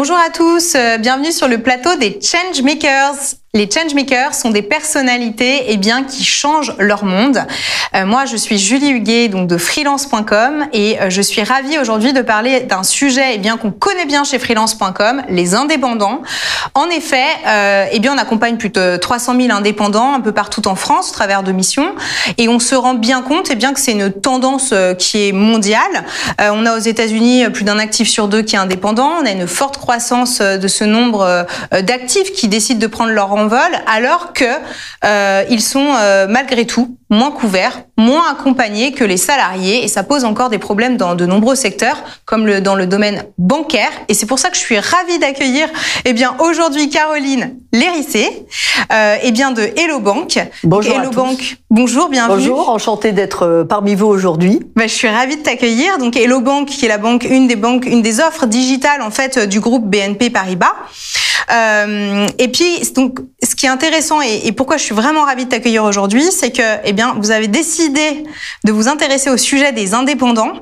Bonjour à tous, euh, bienvenue sur le plateau des Changemakers. Les changemakers sont des personnalités eh bien, qui changent leur monde. Euh, moi, je suis Julie Huguet donc de freelance.com et euh, je suis ravie aujourd'hui de parler d'un sujet eh bien qu'on connaît bien chez freelance.com, les indépendants. En effet, euh, eh bien, on accompagne plus de 300 000 indépendants un peu partout en France au travers de missions et on se rend bien compte eh bien que c'est une tendance qui est mondiale. On a aux États-Unis plus d'un actif sur deux qui est indépendant. On a une forte croissance de ce nombre d'actifs qui décident de prendre leur vol, alors que euh, ils sont euh, malgré tout moins couverts, moins accompagnés que les salariés, et ça pose encore des problèmes dans de nombreux secteurs, comme le, dans le domaine bancaire. Et c'est pour ça que je suis ravie d'accueillir, eh bien, aujourd'hui Caroline Lérissé, euh, eh bien, de Hello Bank. Bonjour Hello à Bank. Tous. Bonjour, bienvenue. Bonjour, enchantée d'être euh, parmi vous aujourd'hui. Ben, je suis ravie de t'accueillir. Donc, Hello Bank, qui est la banque, une des banques, une des offres digitales, en fait, du groupe BNP Paribas. Euh, et puis, donc, ce qui est intéressant et, et pourquoi je suis vraiment ravie de t'accueillir aujourd'hui, c'est que, eh bien, vous avez décidé de vous intéresser au sujet des indépendants.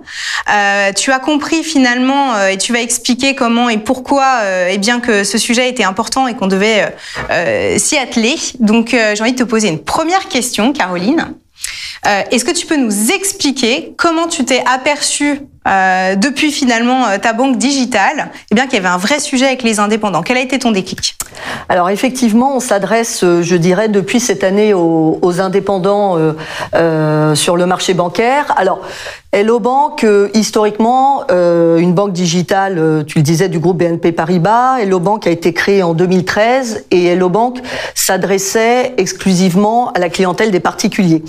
Euh, tu as compris finalement euh, et tu vas expliquer comment et pourquoi, euh, eh bien, que ce sujet était important et qu'on devait euh, euh, s'y atteler. Donc, j'ai envie de te poser une première question, Caroline. Est-ce que tu peux nous expliquer comment tu t'es aperçu euh, depuis finalement euh, ta banque digitale, eh bien qu'il y avait un vrai sujet avec les indépendants? Quel a été ton déclic? Alors effectivement, on s'adresse, euh, je dirais, depuis cette année aux, indépendants euh, euh, sur le marché bancaire. Alors Hello Bank, historiquement, une banque digitale, tu le disais, du groupe BNP Paribas. Hello Bank a été créée en 2013 et Hello Bank s'adressait exclusivement à la clientèle des particuliers.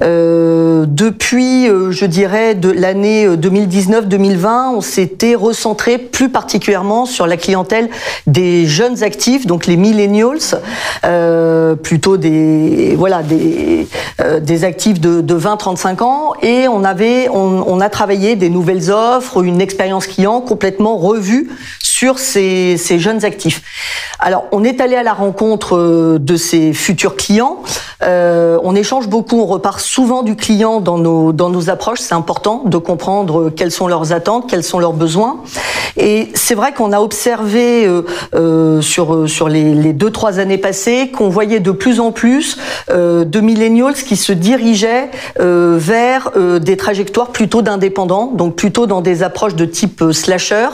depuis, je dirais, de l'année 2010 2019-2020, on s'était recentré plus particulièrement sur la clientèle des jeunes actifs, donc les millennials, euh, plutôt des voilà des euh, des actifs de, de 20-35 ans, et on avait on, on, a travaillé des nouvelles offres, une expérience client complètement revue sur ces, ces jeunes actifs. Alors, on est allé à la rencontre euh, de ces futurs clients. Euh, on échange beaucoup, on repart souvent du client dans nos, dans nos approches. C'est important de comprendre quelles sont leurs attentes, quels sont leurs besoins. Et c'est vrai qu'on a observé euh, euh, sur, sur les, les, deux, trois années passées qu'on voyait de plus en plus euh, de millennials qui se dirigeaient euh, vers des trajectoires plutôt d'indépendants, donc plutôt dans des approches de type slasher,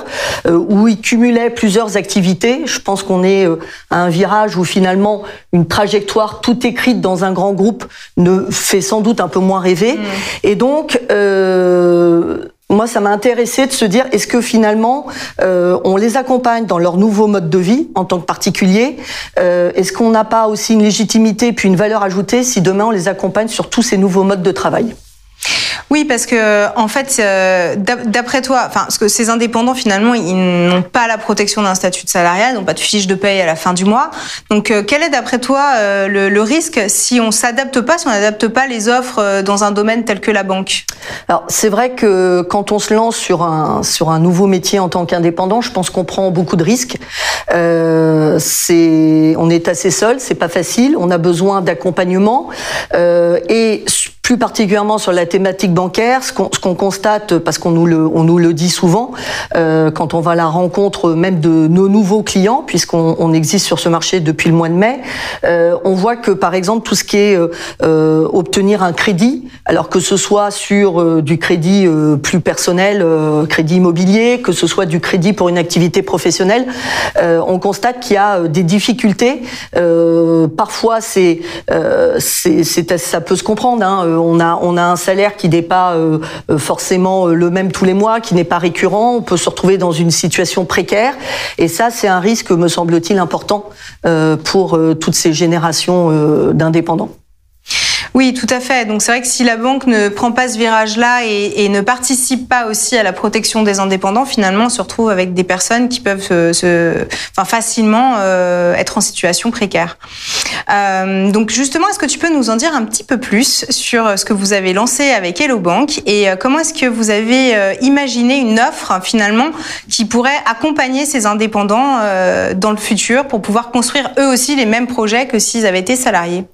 où ils cumulaient plusieurs activités. Je pense qu'on est à un virage où finalement une trajectoire tout écrite dans un grand groupe ne fait sans doute un peu moins rêver. Mmh. Et donc, euh, moi, ça m'a intéressé de se dire, est-ce que finalement, euh, on les accompagne dans leur nouveau mode de vie en tant que particulier euh, Est-ce qu'on n'a pas aussi une légitimité puis une valeur ajoutée si demain on les accompagne sur tous ces nouveaux modes de travail? Oui, parce que en fait, euh, d'après toi, enfin, parce que ces indépendants finalement, ils n'ont pas la protection d'un statut de salariat, n'ont pas de fiche de paye à la fin du mois. Donc, euh, quel est d'après toi euh, le, risque si on s'adapte pas, si on n'adapte pas les offres dans un domaine tel que la banque? Alors, c'est vrai que quand on se lance sur un sur un nouveau métier en tant qu'indépendant, je pense qu'on prend beaucoup de risques. c'est, on est assez seul, c'est pas facile, on a besoin d'accompagnement et plus particulièrement sur la thématique bancaire, ce qu'on qu constate, parce qu'on nous le, on nous le dit souvent, euh, quand on va à la rencontre même de nos nouveaux clients, puisqu'on on existe sur ce marché depuis le mois de mai, euh, on voit que par exemple tout ce qui est euh, obtenir un crédit, alors que ce soit sur euh, du crédit euh, plus personnel, euh, crédit immobilier, que ce soit du crédit pour une activité professionnelle, on constate qu'il y a des difficultés. parfois, c'est, ça peut se comprendre. Hein, on a, un salaire qui n'est pas euh, forcément le même tous les mois, qui n'est pas récurrent. On peut se retrouver dans une situation précaire. Et ça, c'est un risque, me semble-t-il, important euh, pour euh, toutes ces générations euh, d'indépendants. Oui, tout à fait. Donc c'est vrai que si la banque ne prend pas ce virage-là et, ne participe pas aussi à la protection des indépendants, finalement, on se retrouve avec des personnes qui peuvent enfin, facilement euh, être en situation précaire. Euh, donc justement, est-ce que tu peux nous en dire un petit peu plus sur ce que vous avez lancé avec Hello Bank et euh, comment est-ce que vous avez euh, imaginé une offre finalement qui pourrait accompagner ces indépendants euh, dans le futur pour pouvoir construire eux aussi les mêmes projets que s'ils avaient été salariés?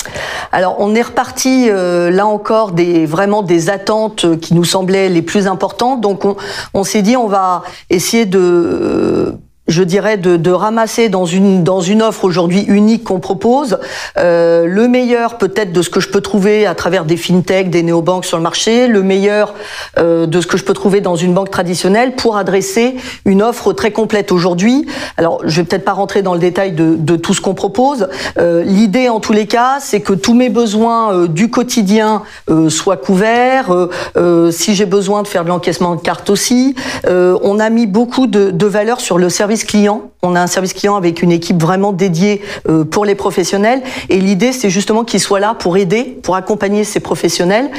Alors on est reparti euh, là encore des vraiment des attentes qui nous semblaient les plus importantes. Donc on, on s'est dit on va essayer de je dirais, de, de, ramasser dans une, dans une offre aujourd'hui unique qu'on propose euh, le meilleur peut-être de ce que je peux trouver à travers des fintechs, des néobanques sur le marché, le meilleur euh, de ce que je peux trouver dans une banque traditionnelle pour adresser une offre très complète aujourd'hui. Alors, je vais peut-être pas rentrer dans le détail de, de tout ce qu'on propose. Euh, L'idée, en tous les cas, c'est que tous mes besoins euh, du quotidien euh, soient couverts. Euh, si j'ai besoin de faire de l'encaissement de carte aussi, on a mis beaucoup de, de valeur sur le service client. On a un service client avec une équipe vraiment dédiée euh, pour les professionnels. Et l'idée, c'est justement qu'il soit là pour aider, pour accompagner ces professionnels.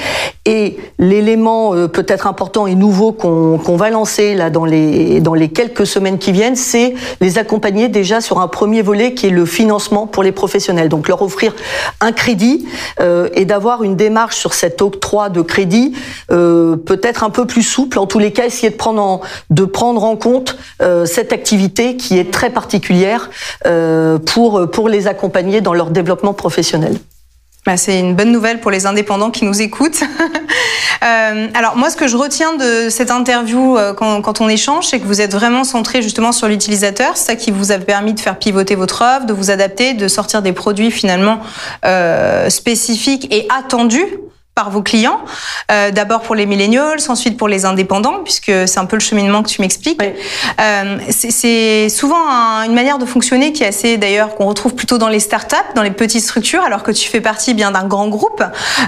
Et l'élément euh, peut-être important et nouveau qu'on va lancer là dans les, dans les quelques semaines qui viennent, c'est les accompagner déjà sur un premier volet qui est le financement pour les professionnels. Donc leur offrir un crédit euh, et d'avoir une démarche sur cet octroi de crédit peut-être un peu plus souple. En tous les cas, essayer de prendre en, de prendre en compte cette activité qui est très particulière euh, pour, pour les accompagner dans leur développement professionnel. Bah, c'est une bonne nouvelle pour les indépendants qui nous écoutent. euh, alors moi, ce que je retiens de cette interview euh, quand, on échange, c'est que vous êtes vraiment centré justement sur l'utilisateur. C'est ça qui vous a permis de faire pivoter votre offre, de vous adapter, de sortir des produits finalement spécifiques et attendus par vos clients, euh, d'abord pour les millennials, ensuite pour les indépendants, puisque c'est un peu le cheminement que tu m'expliques. Oui. Euh, c'est souvent un, une manière de fonctionner qui est assez, d'ailleurs, qu'on retrouve plutôt dans les startups, dans les petites structures, alors que tu fais partie bien d'un grand groupe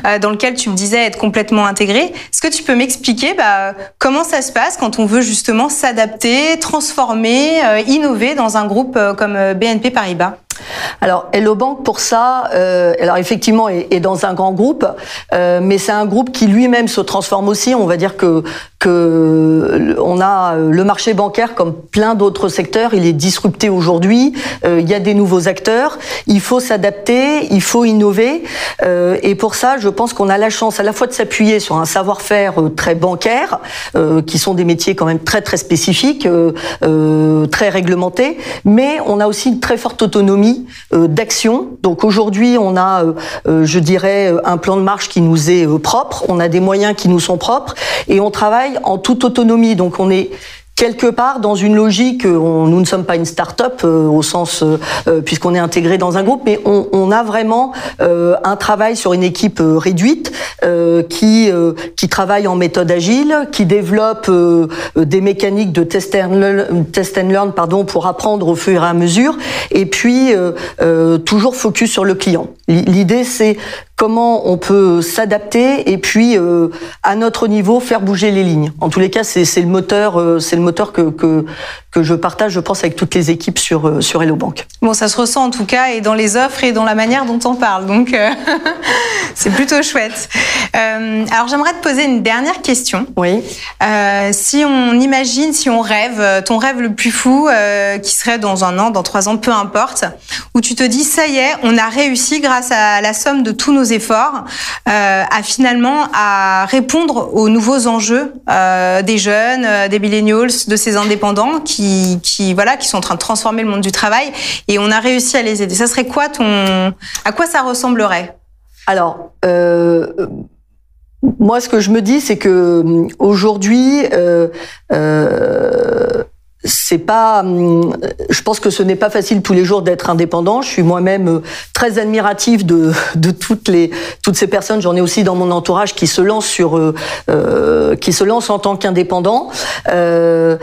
euh, dans lequel tu me disais être complètement intégré. Est-ce que tu peux m'expliquer bah, comment ça se passe quand on veut justement s'adapter, transformer, euh, innover dans un groupe euh, comme euh, BNP Paribas? Alors Hello Bank pour ça, euh, alors effectivement est, dans un grand groupe, euh, mais c'est un groupe qui lui-même se transforme aussi. On va dire que a le marché bancaire comme plein d'autres secteurs, il est disrupté aujourd'hui. Euh, il y a des nouveaux acteurs, il faut s'adapter, il faut innover, euh, et pour ça, je pense qu'on a la chance à la fois de s'appuyer sur un savoir-faire euh, très bancaire, euh, qui sont des métiers quand même très très spécifiques, euh, très réglementés, mais on a aussi une très forte autonomie d'action. Donc aujourd'hui, on a, je dirais, un plan de marche qui nous est propre, on a des moyens qui nous sont propres, et on travaille en toute autonomie. Donc on est quelque part dans une logique, on, nous ne sommes pas une start-up euh, au sens euh, euh puisqu'on est intégré dans un groupe, mais on, on a vraiment euh, un travail sur une équipe euh, réduite euh, qui qui travaille en méthode agile, qui développe des mécaniques de test and, learn, test and learn pardon pour apprendre au fur et à mesure, et puis toujours focus sur le client. L'idée c'est comment on peut s'adapter et puis euh, à notre niveau faire bouger les lignes. En tous les cas, c'est le moteur, euh, c'est le moteur que, que que je partage, je pense, avec toutes les équipes sur euh, sur Hello Bank. Bon, ça se ressent en tout cas et dans les offres et dans la manière dont on parle, donc euh, c'est plutôt chouette. Euh, alors j'aimerais te poser une dernière question. Oui. si on imagine, si on rêve, ton rêve le plus fou, qui serait dans un an, dans trois ans, peu importe, où tu te dis ça y est, on a réussi grâce à la somme de tous nos efforts à finalement à répondre aux nouveaux enjeux des jeunes, des millennials, de ces indépendants qui qui, voilà, qui sont en train de transformer le monde du travail et on a réussi à les aider. Ça serait quoi ton, à quoi ça ressemblerait? Alors. Euh, moi, ce que je me dis, c'est que aujourd'hui, euh, euh, c'est pas je pense que ce n'est pas facile tous les jours d'être indépendant je suis moi-même très admirative de, de toutes les toutes ces personnes j'en ai aussi dans mon entourage qui se lancent sur euh, qui se lancent en tant qu'indépendant euh,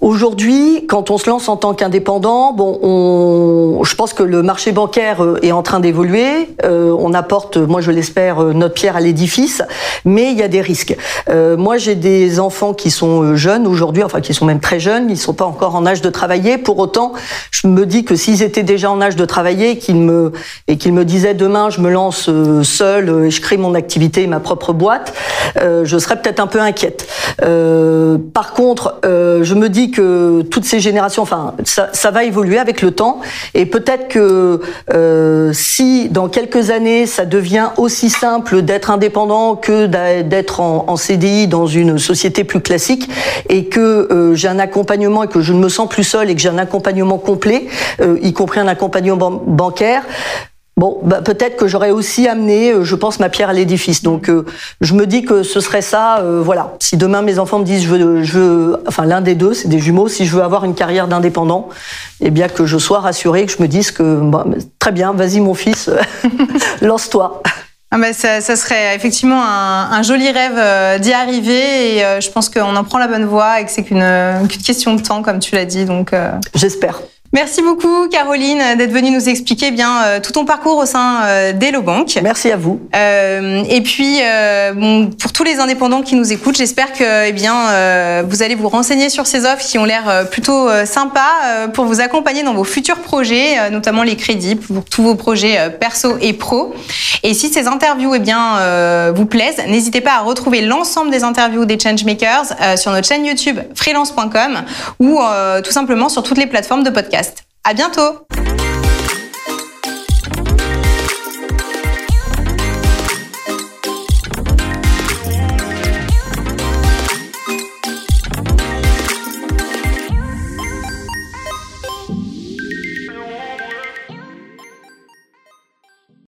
Aujourd'hui, quand on se lance en tant qu'indépendant, bon, on, je pense que le marché bancaire euh, est en train d'évoluer. Euh, on apporte, moi je l'espère, euh, notre pierre à l'édifice, mais il y a des risques. Euh, moi, j'ai des enfants qui sont euh, jeunes aujourd'hui, enfin qui sont même très jeunes, ils sont pas encore en âge de travailler. Pour autant, je me dis que s'ils étaient déjà en âge de travailler, qu'ils me et qu'ils me disaient demain, je me lance seul et je crée mon activité, ma propre boîte, je serais peut-être un peu inquiète. par contre, je me dis que toutes ces générations, enfin, ça, ça va évoluer avec le temps, et peut-être que euh, si dans quelques années ça devient aussi simple d'être indépendant que d'être en, en, CDI dans une société plus classique, et que euh, j'ai un accompagnement et que je ne me sens plus seul et que j'ai un accompagnement complet, euh, y compris un accompagnement bancaire bon, bah, peut-être que j'aurais aussi amené, je pense, ma pierre à l'édifice. Donc, je me dis que ce serait ça. voilà. Si demain mes enfants me disent, je veux, je veux enfin l'un des deux, c'est des jumeaux. Si je veux avoir une carrière d'indépendant, eh bien que je sois rassurée, que je me dise que bah, très bien, vas-y mon fils, lance-toi. Ah bah ça, ça, serait effectivement un, un joli rêve euh, d'y arriver et euh, je pense qu'on en prend la bonne voie et que c'est qu'une question de temps comme tu l'as dit donc euh... j'espère Merci beaucoup, Caroline, d'être venue nous expliquer eh bien euh, tout ton parcours au sein euh, d'Hello Bank. Merci à vous. Euh, et puis, euh, bon, pour tous les indépendants qui nous écoutent, j'espère que eh bien euh, vous allez vous renseigner sur ces offres qui ont l'air plutôt sympas pour vous accompagner dans vos futurs projets, notamment les crédits pour tous vos projets perso et pro. Et si ces interviews eh bien vous plaisent, n'hésitez pas à retrouver l'ensemble des interviews des changemakers sur notre chaîne YouTube freelance.com ou tout simplement sur toutes les plateformes de podcast. À bientôt